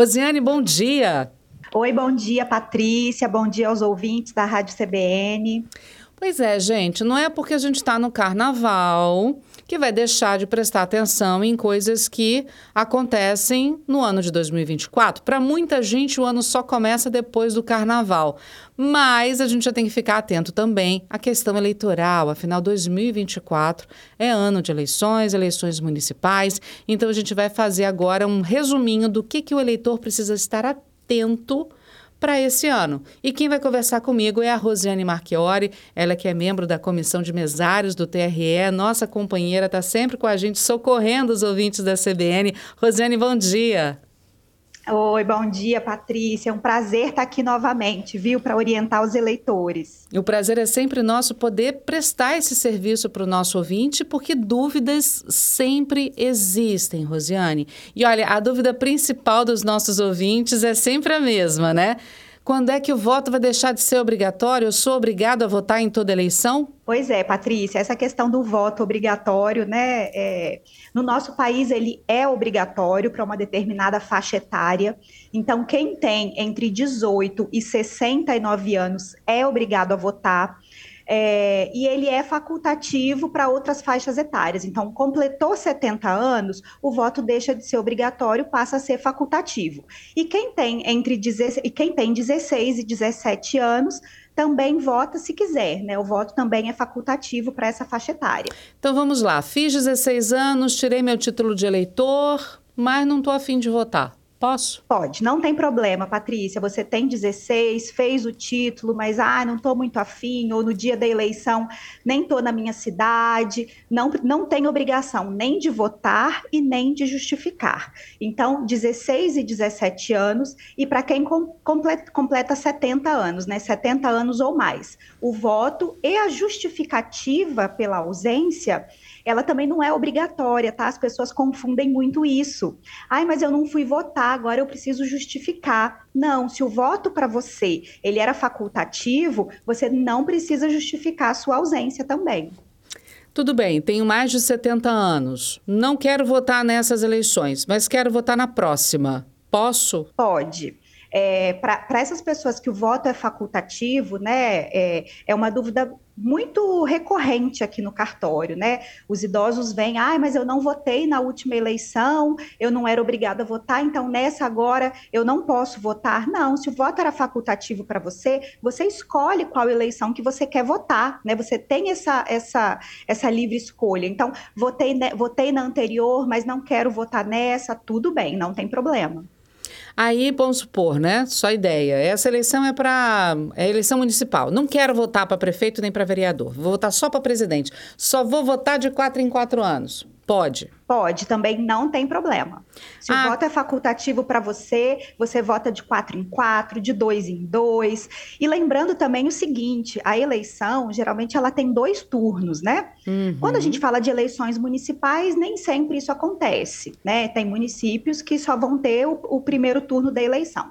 Rosiane, bom dia. Oi, bom dia, Patrícia. Bom dia aos ouvintes da Rádio CBN. Pois é, gente, não é porque a gente está no carnaval que vai deixar de prestar atenção em coisas que acontecem no ano de 2024. Para muita gente, o ano só começa depois do carnaval. Mas a gente já tem que ficar atento também à questão eleitoral. Afinal, 2024 é ano de eleições, eleições municipais. Então, a gente vai fazer agora um resuminho do que, que o eleitor precisa estar atento para esse ano. E quem vai conversar comigo é a Rosiane Marchiori, ela que é membro da comissão de mesários do TRE, nossa companheira, está sempre com a gente socorrendo os ouvintes da CBN. Rosiane, bom dia. Oi, bom dia, Patrícia. É um prazer estar aqui novamente, viu, para orientar os eleitores. O prazer é sempre nosso poder prestar esse serviço para o nosso ouvinte, porque dúvidas sempre existem, Rosiane. E olha, a dúvida principal dos nossos ouvintes é sempre a mesma, né? Quando é que o voto vai deixar de ser obrigatório? Eu sou obrigado a votar em toda eleição? Pois é, Patrícia, essa questão do voto obrigatório, né? É, no nosso país, ele é obrigatório para uma determinada faixa etária. Então, quem tem entre 18 e 69 anos é obrigado a votar. É, e ele é facultativo para outras faixas etárias. Então, completou 70 anos, o voto deixa de ser obrigatório, passa a ser facultativo. E quem tem entre 16, quem tem 16 e 17 anos também vota se quiser, né? O voto também é facultativo para essa faixa etária. Então vamos lá, fiz 16 anos, tirei meu título de eleitor, mas não estou afim de votar. Posso? Pode, não tem problema, Patrícia. Você tem 16, fez o título, mas ah, não estou muito afim, ou no dia da eleição nem estou na minha cidade. Não, não tem obrigação nem de votar e nem de justificar. Então, 16 e 17 anos, e para quem completa, completa 70 anos, né? 70 anos ou mais. O voto e a justificativa pela ausência ela também não é obrigatória, tá? As pessoas confundem muito isso. Ai, mas eu não fui votar, agora eu preciso justificar. Não, se o voto para você ele era facultativo, você não precisa justificar a sua ausência também. Tudo bem, tenho mais de 70 anos. Não quero votar nessas eleições, mas quero votar na próxima. Posso? Pode. É, para essas pessoas que o voto é facultativo, né, é, é uma dúvida muito recorrente aqui no cartório, né? Os idosos vêm, ah, mas eu não votei na última eleição, eu não era obrigada a votar, então nessa agora eu não posso votar. Não, se o voto era facultativo para você, você escolhe qual eleição que você quer votar, né? Você tem essa essa essa livre escolha. Então, votei votei na anterior, mas não quero votar nessa, tudo bem, não tem problema. Aí, vamos supor, né? Só ideia. Essa eleição é para é eleição municipal. Não quero votar para prefeito nem para vereador. Vou votar só para presidente. Só vou votar de quatro em quatro anos. Pode. Pode, também não tem problema. Se ah. o voto é facultativo para você, você vota de quatro em quatro, de dois em dois. E lembrando também o seguinte: a eleição, geralmente, ela tem dois turnos, né? Uhum. Quando a gente fala de eleições municipais, nem sempre isso acontece, né? Tem municípios que só vão ter o, o primeiro turno da eleição.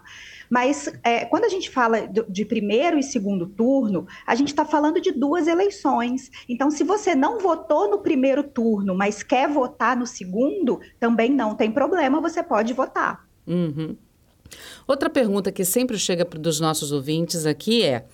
Mas é, quando a gente fala de primeiro e segundo turno, a gente está falando de duas eleições. Então, se você não votou no primeiro turno, mas quer votar no segundo, também não tem problema, você pode votar. Uhum. Outra pergunta que sempre chega dos nossos ouvintes aqui é: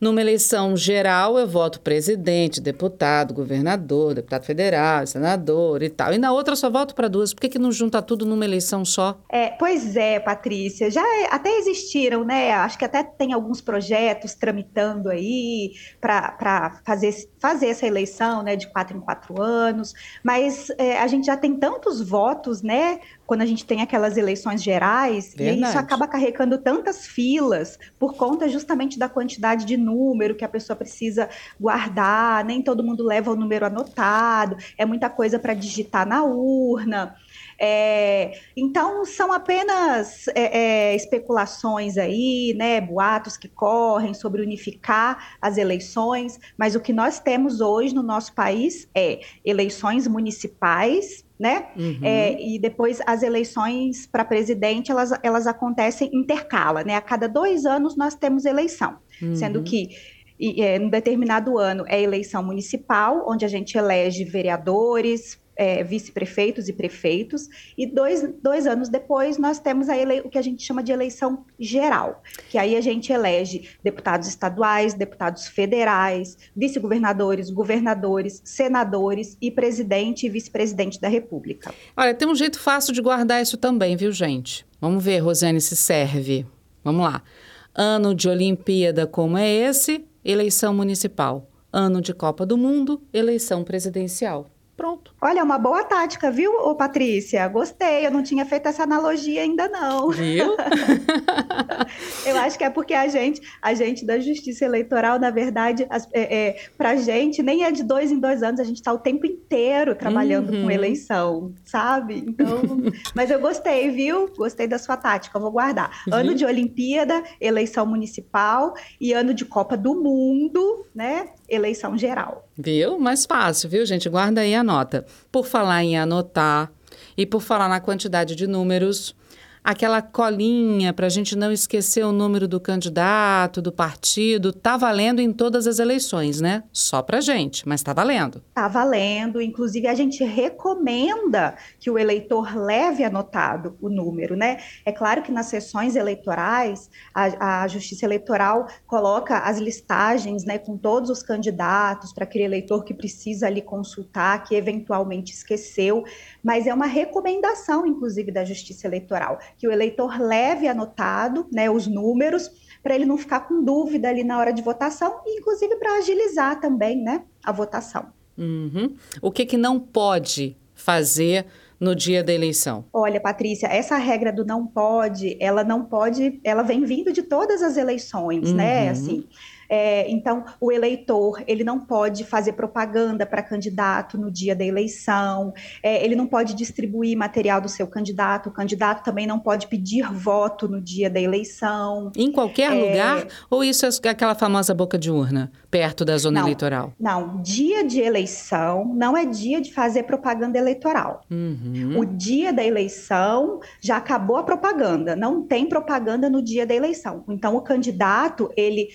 numa eleição geral, eu voto presidente, deputado, governador, deputado federal, senador e tal. E na outra eu só voto para duas. Por que, que não junta tudo numa eleição só? É, pois é, Patrícia. Já é, até existiram, né? Acho que até tem alguns projetos tramitando aí para fazer, fazer essa eleição né, de quatro em quatro anos. Mas é, a gente já tem tantos votos, né? quando a gente tem aquelas eleições gerais, Verdade. e isso acaba carregando tantas filas por conta justamente da quantidade de número que a pessoa precisa guardar, nem todo mundo leva o número anotado, é muita coisa para digitar na urna. É, então, são apenas é, é, especulações aí, né, boatos que correm sobre unificar as eleições, mas o que nós temos hoje no nosso país é eleições municipais né? Uhum. É, e depois as eleições para presidente elas, elas acontecem intercala, né? A cada dois anos nós temos eleição, uhum. sendo que e, é, determinado ano é eleição municipal, onde a gente elege vereadores, é, vice-prefeitos e prefeitos, e dois, dois anos depois nós temos a ele, o que a gente chama de eleição geral, que aí a gente elege deputados estaduais, deputados federais, vice-governadores, governadores, senadores e presidente e vice-presidente da República. Olha, tem um jeito fácil de guardar isso também, viu, gente? Vamos ver, Rosiane, se serve. Vamos lá. Ano de Olimpíada como é esse, eleição municipal. Ano de Copa do Mundo, eleição presidencial. Pronto. Olha, é uma boa tática, viu, ô Patrícia? Gostei, eu não tinha feito essa analogia ainda não. Viu? eu acho que é porque a gente, a gente da Justiça Eleitoral, na verdade, as, é, é, pra gente, nem é de dois em dois anos, a gente está o tempo inteiro trabalhando uhum. com eleição, sabe? Então, mas eu gostei, viu? Gostei da sua tática, eu vou guardar. Uhum. Ano de Olimpíada, eleição municipal e ano de Copa do Mundo, né? eleição geral. Viu? Mais fácil, viu, gente? Guarda aí a nota. Por falar em anotar e por falar na quantidade de números, aquela colinha para a gente não esquecer o número do candidato, do partido, tá valendo em todas as eleições, né? Só para gente, mas tá valendo. Tá valendo. Inclusive, a gente recomenda que o eleitor leve anotado o número, né? É claro que nas sessões eleitorais, a, a Justiça Eleitoral coloca as listagens, né, com todos os candidatos para aquele eleitor que precisa ali consultar, que eventualmente esqueceu, mas é uma recomendação, inclusive, da Justiça Eleitoral que o eleitor leve anotado né, os números, para ele não ficar com dúvida ali na hora de votação, e inclusive para agilizar também né, a votação. Uhum. O que, que não pode fazer no dia da eleição? Olha, Patrícia, essa regra do não pode, ela não pode, ela vem vindo de todas as eleições, né, uhum. né? Assim, é, então, o eleitor ele não pode fazer propaganda para candidato no dia da eleição, é, ele não pode distribuir material do seu candidato, o candidato também não pode pedir voto no dia da eleição. Em qualquer é, lugar? Ou isso é aquela famosa boca de urna, perto da zona não, eleitoral? Não, dia de eleição não é dia de fazer propaganda eleitoral. Uhum. O dia da eleição já acabou a propaganda, não tem propaganda no dia da eleição. Então, o candidato, ele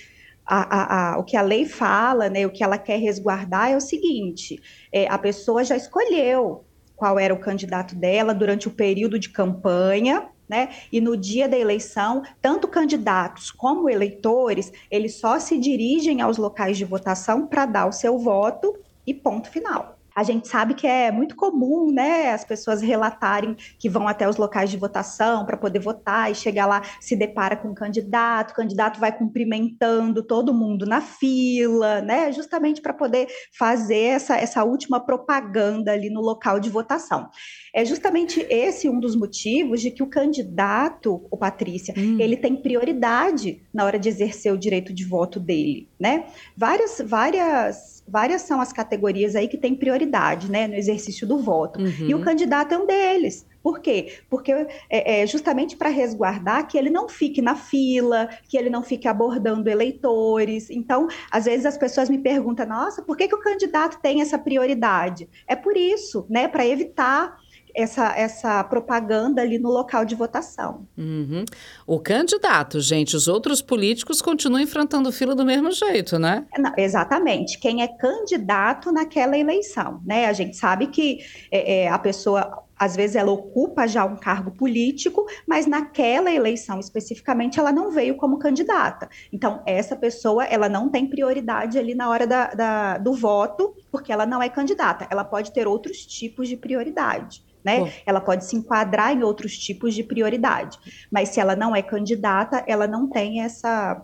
a, a, a, o que a lei fala, né, o que ela quer resguardar é o seguinte: é, a pessoa já escolheu qual era o candidato dela durante o período de campanha, né? E no dia da eleição, tanto candidatos como eleitores, eles só se dirigem aos locais de votação para dar o seu voto e ponto final. A gente sabe que é muito comum, né, as pessoas relatarem que vão até os locais de votação para poder votar e chegar lá, se depara com o candidato, o candidato vai cumprimentando todo mundo na fila, né, justamente para poder fazer essa, essa última propaganda ali no local de votação. É justamente esse um dos motivos de que o candidato, o Patrícia, hum. ele tem prioridade na hora de exercer o direito de voto dele, né? Várias, várias várias são as categorias aí que têm prioridade né, no exercício do voto. Uhum. E o candidato é um deles. Por quê? Porque é, é justamente para resguardar que ele não fique na fila, que ele não fique abordando eleitores. Então, às vezes as pessoas me perguntam: nossa, por que, que o candidato tem essa prioridade? É por isso, né? Para evitar essa, essa propaganda ali no local de votação. Uhum. O candidato, gente, os outros políticos continuam enfrentando fila do mesmo jeito, né? Não, exatamente. Quem é candidato naquela eleição, né? A gente sabe que é, é, a pessoa às vezes ela ocupa já um cargo político, mas naquela eleição especificamente ela não veio como candidata. Então, essa pessoa ela não tem prioridade ali na hora da, da, do voto, porque ela não é candidata. Ela pode ter outros tipos de prioridade né? Ela pode se enquadrar em outros tipos de prioridade, mas se ela não é candidata, ela não tem essa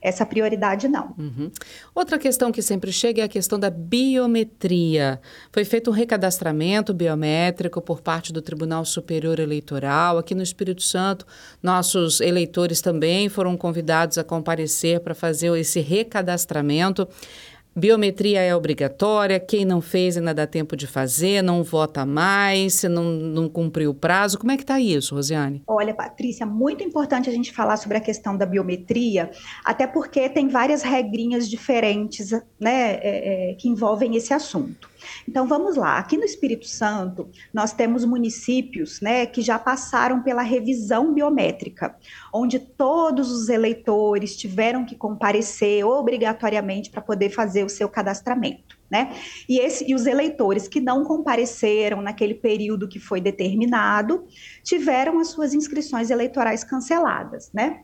essa prioridade não. Uhum. Outra questão que sempre chega é a questão da biometria. Foi feito um recadastramento biométrico por parte do Tribunal Superior Eleitoral. Aqui no Espírito Santo, nossos eleitores também foram convidados a comparecer para fazer esse recadastramento. Biometria é obrigatória, quem não fez ainda dá tempo de fazer, não vota mais, se não, não cumpriu o prazo. Como é que está isso, Rosiane? Olha, Patrícia, muito importante a gente falar sobre a questão da biometria, até porque tem várias regrinhas diferentes né, é, é, que envolvem esse assunto. Então vamos lá, aqui no Espírito Santo, nós temos municípios né, que já passaram pela revisão biométrica, onde todos os eleitores tiveram que comparecer obrigatoriamente para poder fazer o seu cadastramento. Né? E, esse, e os eleitores que não compareceram naquele período que foi determinado tiveram as suas inscrições eleitorais canceladas, né?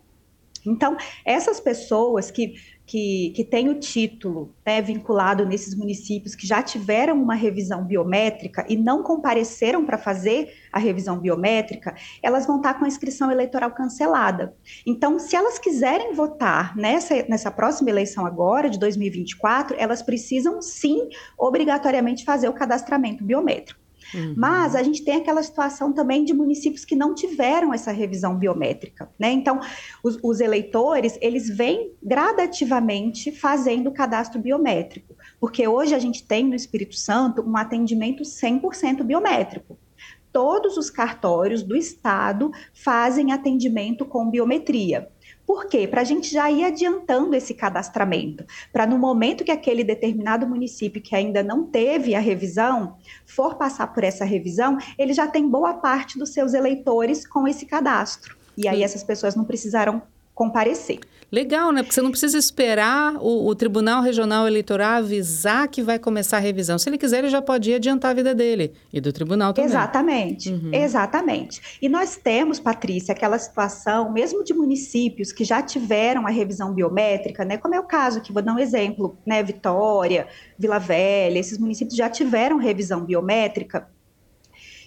Então, essas pessoas que, que, que têm o título né, vinculado nesses municípios que já tiveram uma revisão biométrica e não compareceram para fazer a revisão biométrica, elas vão estar com a inscrição eleitoral cancelada. Então, se elas quiserem votar nessa, nessa próxima eleição agora, de 2024, elas precisam sim, obrigatoriamente, fazer o cadastramento biométrico. Uhum. Mas a gente tem aquela situação também de municípios que não tiveram essa revisão biométrica, né? Então, os, os eleitores, eles vêm gradativamente fazendo o cadastro biométrico, porque hoje a gente tem no Espírito Santo um atendimento 100% biométrico todos os cartórios do estado fazem atendimento com biometria. Por quê? Para a gente já ir adiantando esse cadastramento, para no momento que aquele determinado município que ainda não teve a revisão for passar por essa revisão, ele já tem boa parte dos seus eleitores com esse cadastro. E aí essas pessoas não precisarão comparecer. Legal, né? Porque você não precisa esperar o, o, Tribunal Regional Eleitoral avisar que vai começar a revisão. Se ele quiser, ele já pode adiantar a vida dele e do tribunal também. Exatamente, uhum. exatamente. E nós temos, Patrícia, aquela situação, mesmo de municípios que já tiveram a revisão biométrica, né? Como é o caso que vou dar um exemplo, né? Vitória, Vila Velha, esses municípios já tiveram revisão biométrica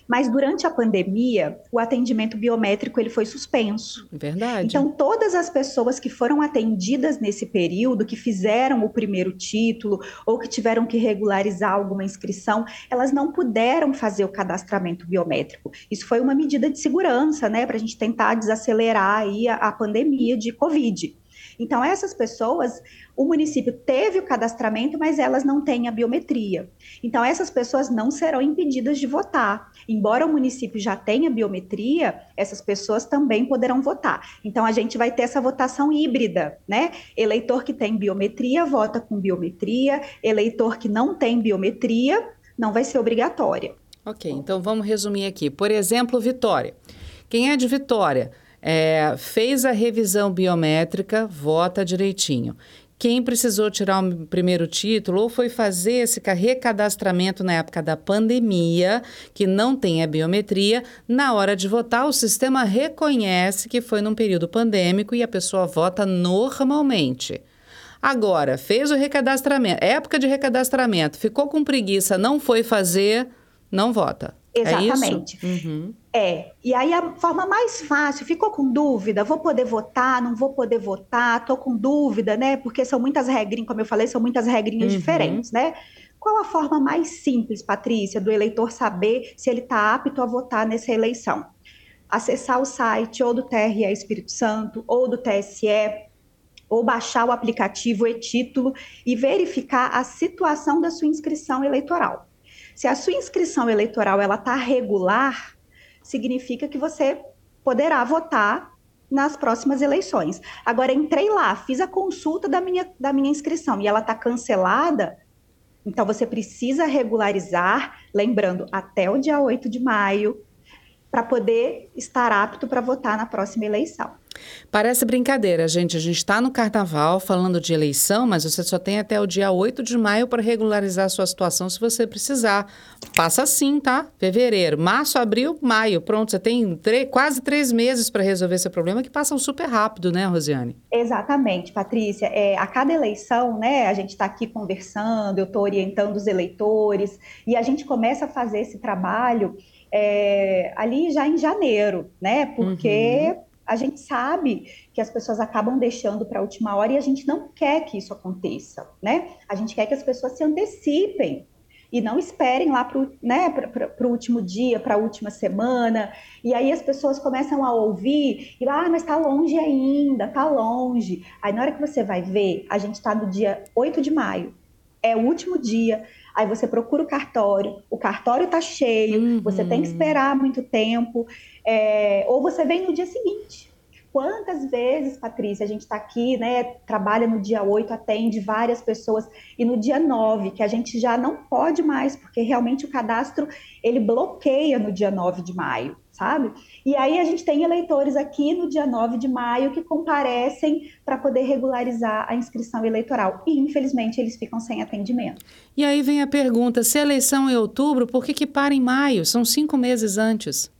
mas durante a pandemia, o atendimento biométrico ele foi suspenso. Verdade. Então, todas as pessoas que foram atendidas nesse período, que fizeram o primeiro título ou que tiveram que regularizar alguma inscrição, elas não puderam fazer o cadastramento biométrico. Isso foi uma medida de segurança, né, para a gente tentar desacelerar aí a, a pandemia de Covid. Então, essas pessoas, o município teve o cadastramento, mas elas não têm a biometria. Então, essas pessoas não serão impedidas de votar. Embora o município já tenha biometria, essas pessoas também poderão votar. Então, a gente vai ter essa votação híbrida, né? Eleitor que tem biometria vota com biometria, eleitor que não tem biometria não vai ser obrigatória. Ok, então vamos resumir aqui. Por exemplo, Vitória. Quem é de Vitória? É, fez a revisão biométrica, vota direitinho. Quem precisou tirar o primeiro título ou foi fazer esse recadastramento na época da pandemia, que não tem a biometria, na hora de votar, o sistema reconhece que foi num período pandêmico e a pessoa vota normalmente. Agora, fez o recadastramento, época de recadastramento, ficou com preguiça, não foi fazer, não vota. Exatamente. É, uhum. é. E aí a forma mais fácil, ficou com dúvida, vou poder votar, não vou poder votar, tô com dúvida, né? Porque são muitas regrinhas, como eu falei, são muitas regrinhas uhum. diferentes, né? Qual a forma mais simples, Patrícia, do eleitor saber se ele está apto a votar nessa eleição? Acessar o site ou do TRE Espírito Santo ou do TSE, ou baixar o aplicativo e-título e verificar a situação da sua inscrição eleitoral. Se a sua inscrição eleitoral ela está regular, significa que você poderá votar nas próximas eleições. Agora, entrei lá, fiz a consulta da minha, da minha inscrição e ela está cancelada, então você precisa regularizar, lembrando, até o dia 8 de maio, para poder estar apto para votar na próxima eleição. Parece brincadeira, gente. A gente está no carnaval falando de eleição, mas você só tem até o dia 8 de maio para regularizar a sua situação se você precisar. Passa assim, tá? Fevereiro, março, abril, maio. Pronto, você tem quase três meses para resolver seu problema que passam super rápido, né, Rosiane? Exatamente, Patrícia. É, a cada eleição, né, a gente está aqui conversando, eu estou orientando os eleitores e a gente começa a fazer esse trabalho é, ali já em janeiro, né? Porque uhum a gente sabe que as pessoas acabam deixando para a última hora e a gente não quer que isso aconteça, né? A gente quer que as pessoas se antecipem e não esperem lá para o né, último dia, para a última semana. E aí as pessoas começam a ouvir e ah, mas está longe ainda, está longe. Aí na hora que você vai ver, a gente está no dia 8 de maio, é o último dia. Aí você procura o cartório, o cartório está cheio, uhum. você tem que esperar muito tempo, é, ou você vem no dia seguinte. Quantas vezes, Patrícia, a gente está aqui, né, trabalha no dia 8, atende várias pessoas, e no dia 9, que a gente já não pode mais, porque realmente o cadastro, ele bloqueia no dia 9 de maio, sabe? E aí a gente tem eleitores aqui no dia 9 de maio que comparecem para poder regularizar a inscrição eleitoral, e infelizmente eles ficam sem atendimento. E aí vem a pergunta, se a eleição é em outubro, por que que para em maio? São cinco meses antes.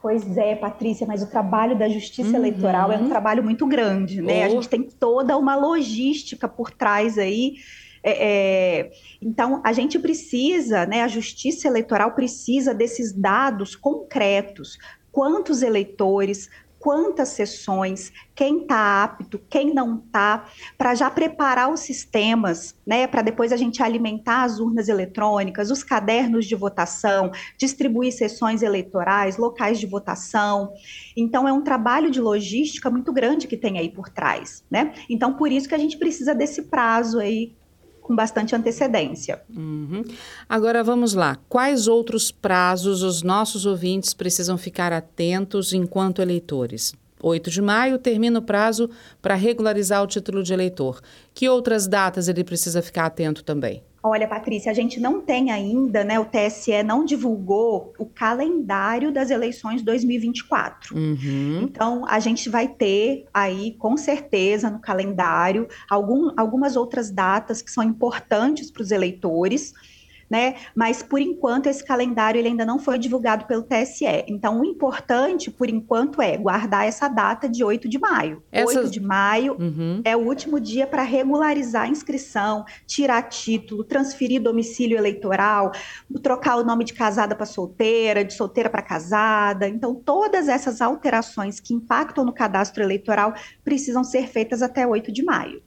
Pois é, Patrícia, mas o trabalho da justiça uhum. eleitoral é um trabalho muito grande, né? Oh. A gente tem toda uma logística por trás aí. É, é, então, a gente precisa, né? A justiça eleitoral precisa desses dados concretos. Quantos eleitores, quantas sessões, quem está apto, quem não está, para já preparar os sistemas, né, para depois a gente alimentar as urnas eletrônicas, os cadernos de votação, distribuir sessões eleitorais, locais de votação. Então é um trabalho de logística muito grande que tem aí por trás, né? Então por isso que a gente precisa desse prazo aí com bastante antecedência. Uhum. Agora vamos lá. Quais outros prazos os nossos ouvintes precisam ficar atentos enquanto eleitores? 8 de maio termina o prazo para regularizar o título de eleitor. Que outras datas ele precisa ficar atento também? Olha, Patrícia, a gente não tem ainda, né? O TSE não divulgou o calendário das eleições 2024. Uhum. Então, a gente vai ter aí, com certeza, no calendário, algum, algumas outras datas que são importantes para os eleitores né? Mas por enquanto esse calendário ele ainda não foi divulgado pelo TSE. Então o importante por enquanto é guardar essa data de 8 de maio. Essas... 8 de maio uhum. é o último dia para regularizar a inscrição, tirar título, transferir domicílio eleitoral, trocar o nome de casada para solteira, de solteira para casada. Então todas essas alterações que impactam no cadastro eleitoral precisam ser feitas até 8 de maio.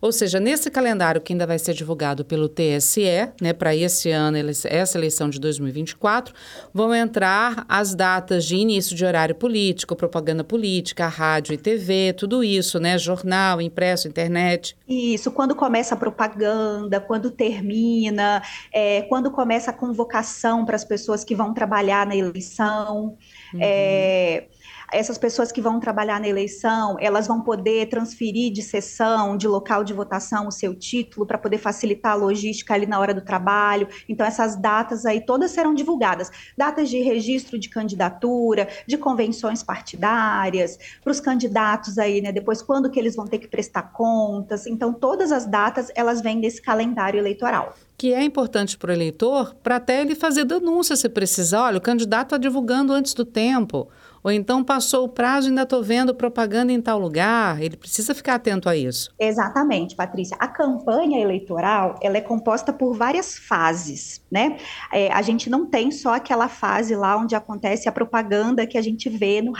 Ou seja, nesse calendário que ainda vai ser divulgado pelo TSE, né, para esse ano, essa eleição de 2024, vão entrar as datas de início de horário político, propaganda política, rádio e TV, tudo isso, né, jornal, impresso, internet. Isso, quando começa a propaganda, quando termina, é, quando começa a convocação para as pessoas que vão trabalhar na eleição. Uhum. É, essas pessoas que vão trabalhar na eleição, elas vão poder transferir de sessão, de local de votação, o seu título para poder facilitar a logística ali na hora do trabalho. Então, essas datas aí todas serão divulgadas. Datas de registro de candidatura, de convenções partidárias, para os candidatos aí, né? Depois, quando que eles vão ter que prestar contas. Então, todas as datas, elas vêm desse calendário eleitoral que é importante para o eleitor, para até ele fazer denúncia se precisar. Olha, o candidato está divulgando antes do tempo. Ou então passou o prazo e ainda estou vendo propaganda em tal lugar. Ele precisa ficar atento a isso. Exatamente, Patrícia. A campanha eleitoral ela é composta por várias fases, né? É, a gente não tem só aquela fase lá onde acontece a propaganda que a gente vê no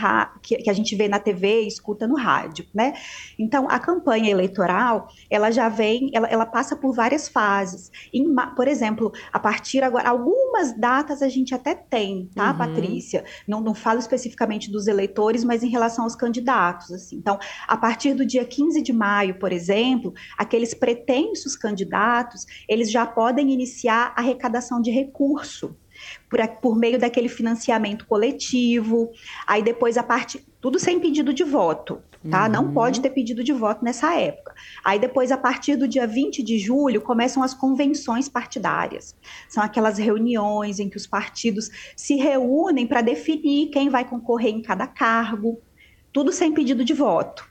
que, que a gente vê na TV e escuta no rádio, né? Então a campanha eleitoral ela já vem, ela, ela passa por várias fases. Em, por exemplo, a partir agora algumas datas a gente até tem, tá, uhum. Patrícia? Não, não falo especificamente dos eleitores, mas em relação aos candidatos. Assim. Então, a partir do dia 15 de maio, por exemplo, aqueles pretensos candidatos, eles já podem iniciar a arrecadação de recurso por, por meio daquele financiamento coletivo. Aí depois a parte tudo sem pedido de voto, tá? Uhum. Não pode ter pedido de voto nessa época. Aí depois, a partir do dia 20 de julho, começam as convenções partidárias. São aquelas reuniões em que os partidos se reúnem para definir quem vai concorrer em cada cargo, tudo sem pedido de voto.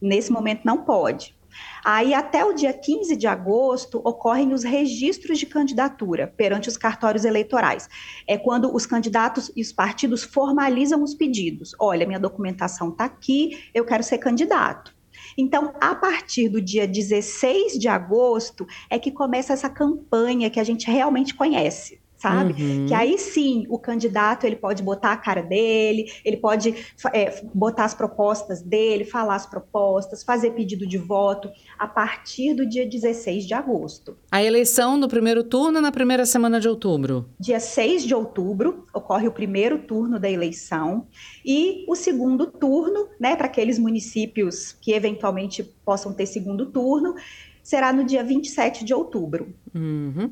Nesse momento não pode. Aí, até o dia 15 de agosto, ocorrem os registros de candidatura perante os cartórios eleitorais. É quando os candidatos e os partidos formalizam os pedidos. Olha, minha documentação está aqui, eu quero ser candidato. Então, a partir do dia 16 de agosto é que começa essa campanha que a gente realmente conhece sabe? Uhum. Que aí sim o candidato ele pode botar a cara dele, ele pode é, botar as propostas dele, falar as propostas, fazer pedido de voto a partir do dia 16 de agosto. A eleição no primeiro turno na primeira semana de outubro? Dia 6 de outubro ocorre o primeiro turno da eleição e o segundo turno, né, para aqueles municípios que eventualmente possam ter segundo turno, será no dia 27 de outubro. Uhum.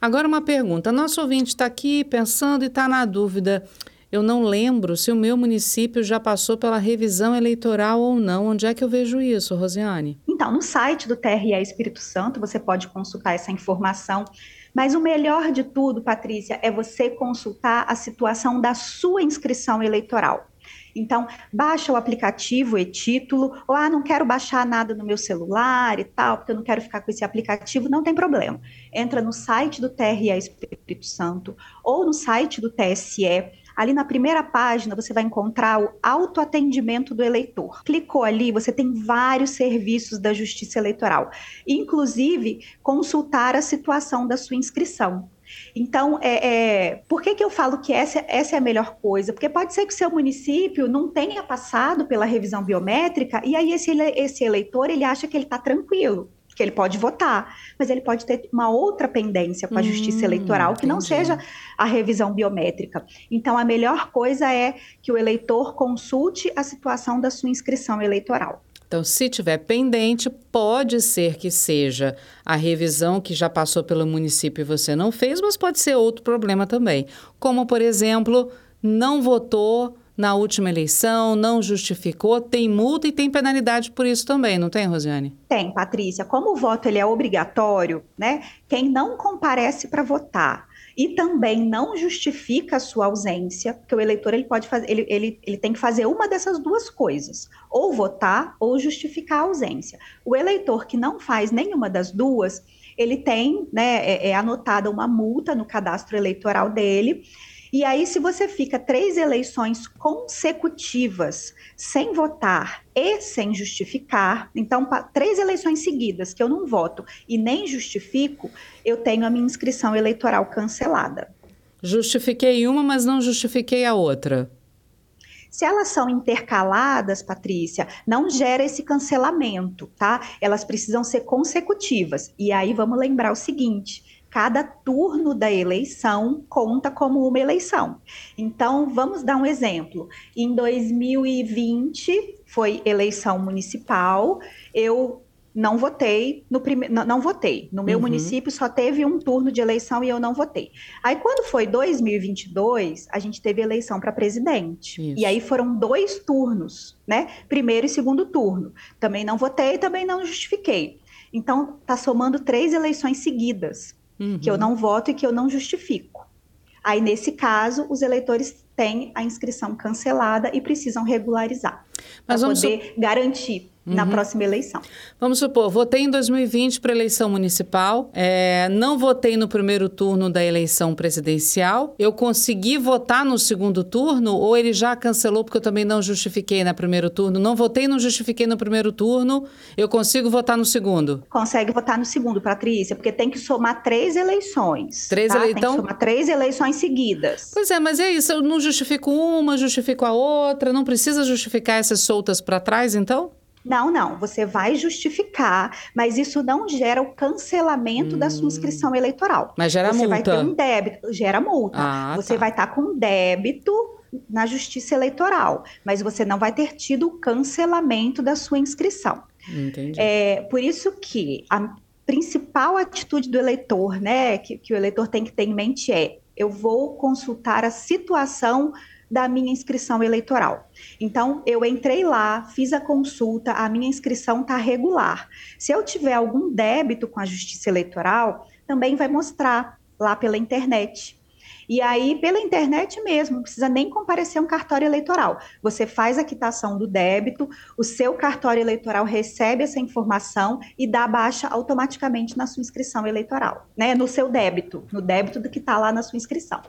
Agora uma pergunta. Nosso ouvinte está aqui pensando e está na dúvida. eu não lembro se o meu município já passou pela revisão eleitoral ou não. Onde é que eu vejo isso, Rosiane? Então, no site do TRE Espírito Santo, você pode consultar essa informação. Mas o melhor de tudo, Patrícia, é você consultar a situação da sua inscrição eleitoral. Então, baixa o aplicativo e título, ou ah, não quero baixar nada no meu celular e tal, porque eu não quero ficar com esse aplicativo, não tem problema. Entra no site do TRE Espírito Santo ou no site do TSE. Ali na primeira página você vai encontrar o autoatendimento do eleitor. Clicou ali, você tem vários serviços da Justiça Eleitoral, inclusive consultar a situação da sua inscrição. Então, é, é, por que, que eu falo que essa, essa é a melhor coisa? Porque pode ser que o seu município não tenha passado pela revisão biométrica e aí esse, esse eleitor ele acha que ele está tranquilo que ele pode votar, mas ele pode ter uma outra pendência com a Justiça hum, Eleitoral que entendi. não seja a revisão biométrica. Então, a melhor coisa é que o eleitor consulte a situação da sua inscrição eleitoral. Então, se tiver pendente, pode ser que seja a revisão que já passou pelo município e você não fez, mas pode ser outro problema também. Como, por exemplo, não votou na última eleição, não justificou, tem multa e tem penalidade por isso também, não tem, Rosiane? Tem, Patrícia. Como o voto ele é obrigatório, né? Quem não comparece para votar e também não justifica a sua ausência, porque o eleitor ele pode fazer, ele, ele, ele tem que fazer uma dessas duas coisas, ou votar ou justificar a ausência. O eleitor que não faz nenhuma das duas, ele tem, né, é, é anotada uma multa no cadastro eleitoral dele, e aí, se você fica três eleições consecutivas sem votar e sem justificar, então, três eleições seguidas que eu não voto e nem justifico, eu tenho a minha inscrição eleitoral cancelada. Justifiquei uma, mas não justifiquei a outra. Se elas são intercaladas, Patrícia, não gera esse cancelamento, tá? Elas precisam ser consecutivas. E aí vamos lembrar o seguinte: cada turno da eleição conta como uma eleição. Então, vamos dar um exemplo. Em 2020 foi eleição municipal, eu não votei no primeiro, não, não, votei. No meu uhum. município só teve um turno de eleição e eu não votei. Aí quando foi 2022, a gente teve eleição para presidente. Isso. E aí foram dois turnos, né? Primeiro e segundo turno. Também não votei, também não justifiquei. Então tá somando três eleições seguidas uhum. que eu não voto e que eu não justifico. Aí, nesse caso, os eleitores têm a inscrição cancelada e precisam regularizar para poder su... garantir uhum. na próxima eleição. Vamos supor, votei em 2020 para eleição municipal, é, não votei no primeiro turno da eleição presidencial, eu consegui votar no segundo turno ou ele já cancelou porque eu também não justifiquei no primeiro turno? Não votei não justifiquei no primeiro turno, eu consigo votar no segundo? Consegue votar no segundo, Patrícia, porque tem que somar três eleições. Três tá? eleições? Tem que somar três eleições seguidas. Pois é, mas é isso, eu não justifico uma, justifico a outra, não precisa justificar essas soltas para trás, então? Não, não, você vai justificar, mas isso não gera o cancelamento hum. da sua hum. inscrição eleitoral. Mas gera você multa. Você vai ter um débito, gera multa. Ah, você tá. vai estar tá com débito na justiça eleitoral, mas você não vai ter tido o cancelamento da sua inscrição. Entendi. É, por isso que a principal atitude do eleitor, né, que, que o eleitor tem que ter em mente é: eu vou consultar a situação da minha inscrição eleitoral. Então, eu entrei lá, fiz a consulta, a minha inscrição está regular. Se eu tiver algum débito com a Justiça Eleitoral, também vai mostrar lá pela internet. E aí, pela internet mesmo, não precisa nem comparecer um cartório eleitoral. Você faz a quitação do débito, o seu cartório eleitoral recebe essa informação e dá baixa automaticamente na sua inscrição eleitoral, né? No seu débito, no débito do que está lá na sua inscrição.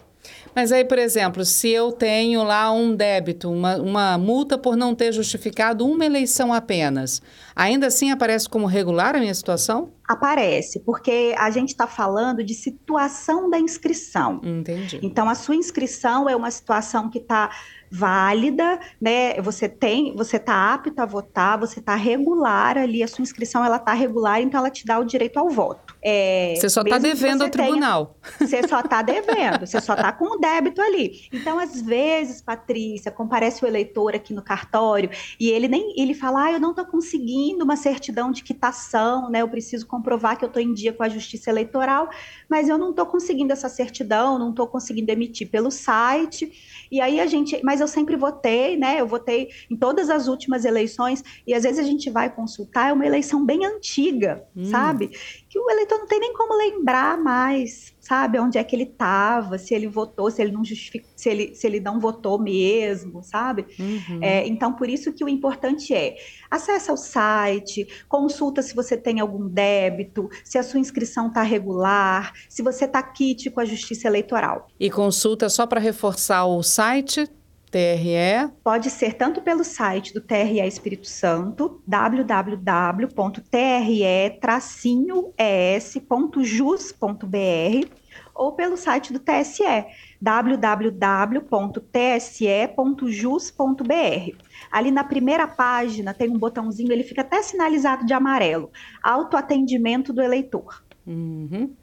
Mas aí, por exemplo, se eu tenho lá um débito, uma, uma multa por não ter justificado uma eleição apenas, ainda assim aparece como regular a minha situação? Aparece, porque a gente está falando de situação da inscrição. Entendi. Então, a sua inscrição é uma situação que está válida, né? Você tem, você está apto a votar, você está regular ali, a sua inscrição ela está regular, então ela te dá o direito ao voto. É, você só está devendo ao tribunal. Tenha, você só está devendo, você só está com o débito ali. Então, às vezes, Patrícia, comparece o eleitor aqui no cartório e ele nem ele fala, ah, eu não estou conseguindo uma certidão de quitação, né? Eu preciso comprovar que eu estou em dia com a Justiça Eleitoral, mas eu não estou conseguindo essa certidão, não estou conseguindo emitir pelo site. E aí a gente, mas eu sempre votei, né? Eu votei em todas as últimas eleições e às vezes a gente vai consultar, é uma eleição bem antiga, hum. sabe? Que o eleitor não tem nem como lembrar mais, sabe, onde é que ele estava, se ele votou, se ele não justifica, se ele, se ele não votou mesmo, sabe? Uhum. É, então, por isso que o importante é acessa o site, consulta se você tem algum débito, se a sua inscrição está regular, se você está kit com a Justiça Eleitoral. E consulta só para reforçar o site TRE? Pode ser tanto pelo site do TRE Espírito Santo, www.tre-es.jus.br, ou pelo site do TSE, www.tse.jus.br. Ali na primeira página tem um botãozinho, ele fica até sinalizado de amarelo, autoatendimento do eleitor. Uhum.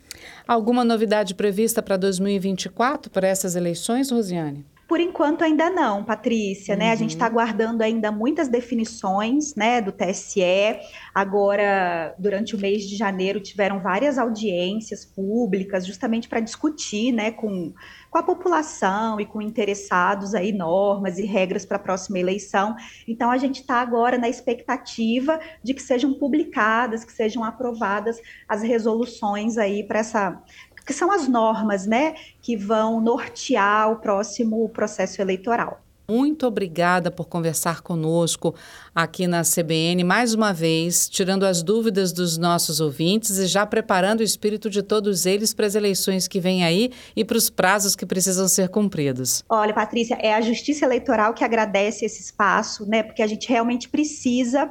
Alguma novidade prevista para 2024, para essas eleições, Rosiane? Por enquanto ainda não, Patrícia, uhum. né? A gente está uhum. aguardando ainda muitas definições, né, do TSE. Agora, durante o mês de janeiro, tiveram várias audiências públicas, justamente para discutir, né, com, com a população e com interessados aí normas e regras para a próxima eleição. Então, a gente está agora na expectativa de que sejam publicadas, que sejam aprovadas as resoluções aí para essa que são as normas, né, que vão nortear o próximo processo eleitoral. Muito obrigada por conversar conosco aqui na CBN, mais uma vez, tirando as dúvidas dos nossos ouvintes e já preparando o espírito de todos eles para as eleições que vêm aí e para os prazos que precisam ser cumpridos. Olha, Patrícia, é a Justiça Eleitoral que agradece esse espaço, né? Porque a gente realmente precisa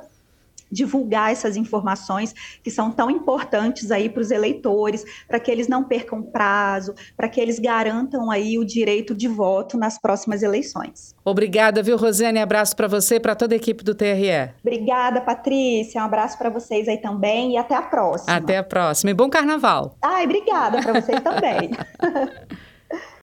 divulgar essas informações que são tão importantes aí para os eleitores, para que eles não percam prazo, para que eles garantam aí o direito de voto nas próximas eleições. Obrigada, viu, Rosiane? Abraço para você e para toda a equipe do TRE. Obrigada, Patrícia. Um abraço para vocês aí também e até a próxima. Até a próxima. E bom carnaval. Ai, obrigada para vocês também.